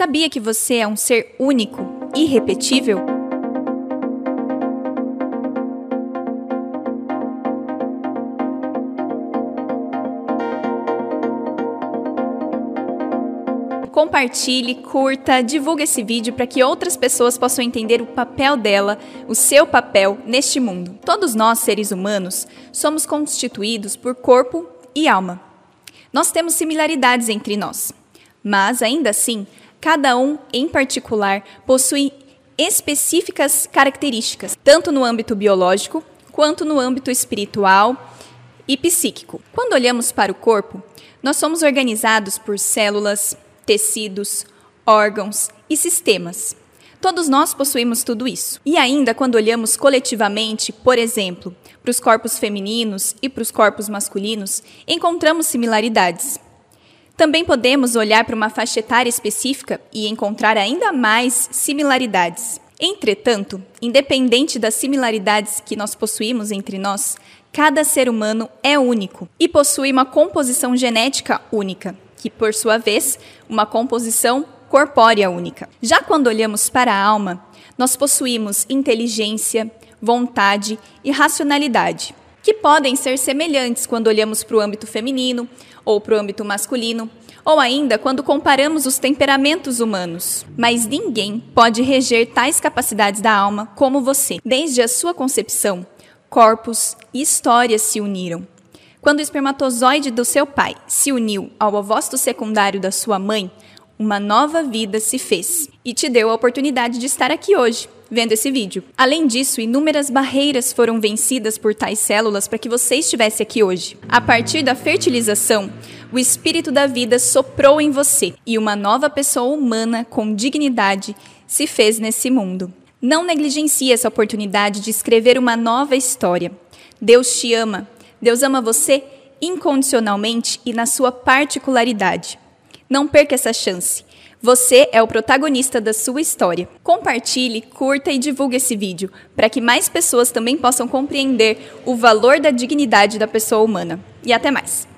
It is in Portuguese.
Sabia que você é um ser único, irrepetível? Compartilhe, curta, divulgue esse vídeo para que outras pessoas possam entender o papel dela, o seu papel neste mundo. Todos nós, seres humanos, somos constituídos por corpo e alma. Nós temos similaridades entre nós, mas ainda assim, cada um em particular possui específicas características, tanto no âmbito biológico quanto no âmbito espiritual e psíquico. Quando olhamos para o corpo, nós somos organizados por células, tecidos, órgãos e sistemas. Todos nós possuímos tudo isso. E ainda, quando olhamos coletivamente, por exemplo, para os corpos femininos e para os corpos masculinos, encontramos similaridades. Também podemos olhar para uma faixa etária específica e encontrar ainda mais similaridades. Entretanto, independente das similaridades que nós possuímos entre nós, cada ser humano é único e possui uma composição genética única que, por sua vez, uma composição corpórea única. Já quando olhamos para a alma, nós possuímos inteligência, vontade e racionalidade, que podem ser semelhantes quando olhamos para o âmbito feminino ou para o âmbito masculino, ou ainda quando comparamos os temperamentos humanos. Mas ninguém pode reger tais capacidades da alma como você. Desde a sua concepção, corpos e histórias se uniram, quando o espermatozoide do seu pai se uniu ao ovócito secundário da sua mãe, uma nova vida se fez e te deu a oportunidade de estar aqui hoje, vendo esse vídeo. Além disso, inúmeras barreiras foram vencidas por tais células para que você estivesse aqui hoje. A partir da fertilização, o espírito da vida soprou em você e uma nova pessoa humana com dignidade se fez nesse mundo. Não negligencie essa oportunidade de escrever uma nova história. Deus te ama Deus ama você incondicionalmente e na sua particularidade. Não perca essa chance. Você é o protagonista da sua história. Compartilhe, curta e divulgue esse vídeo para que mais pessoas também possam compreender o valor da dignidade da pessoa humana. E até mais!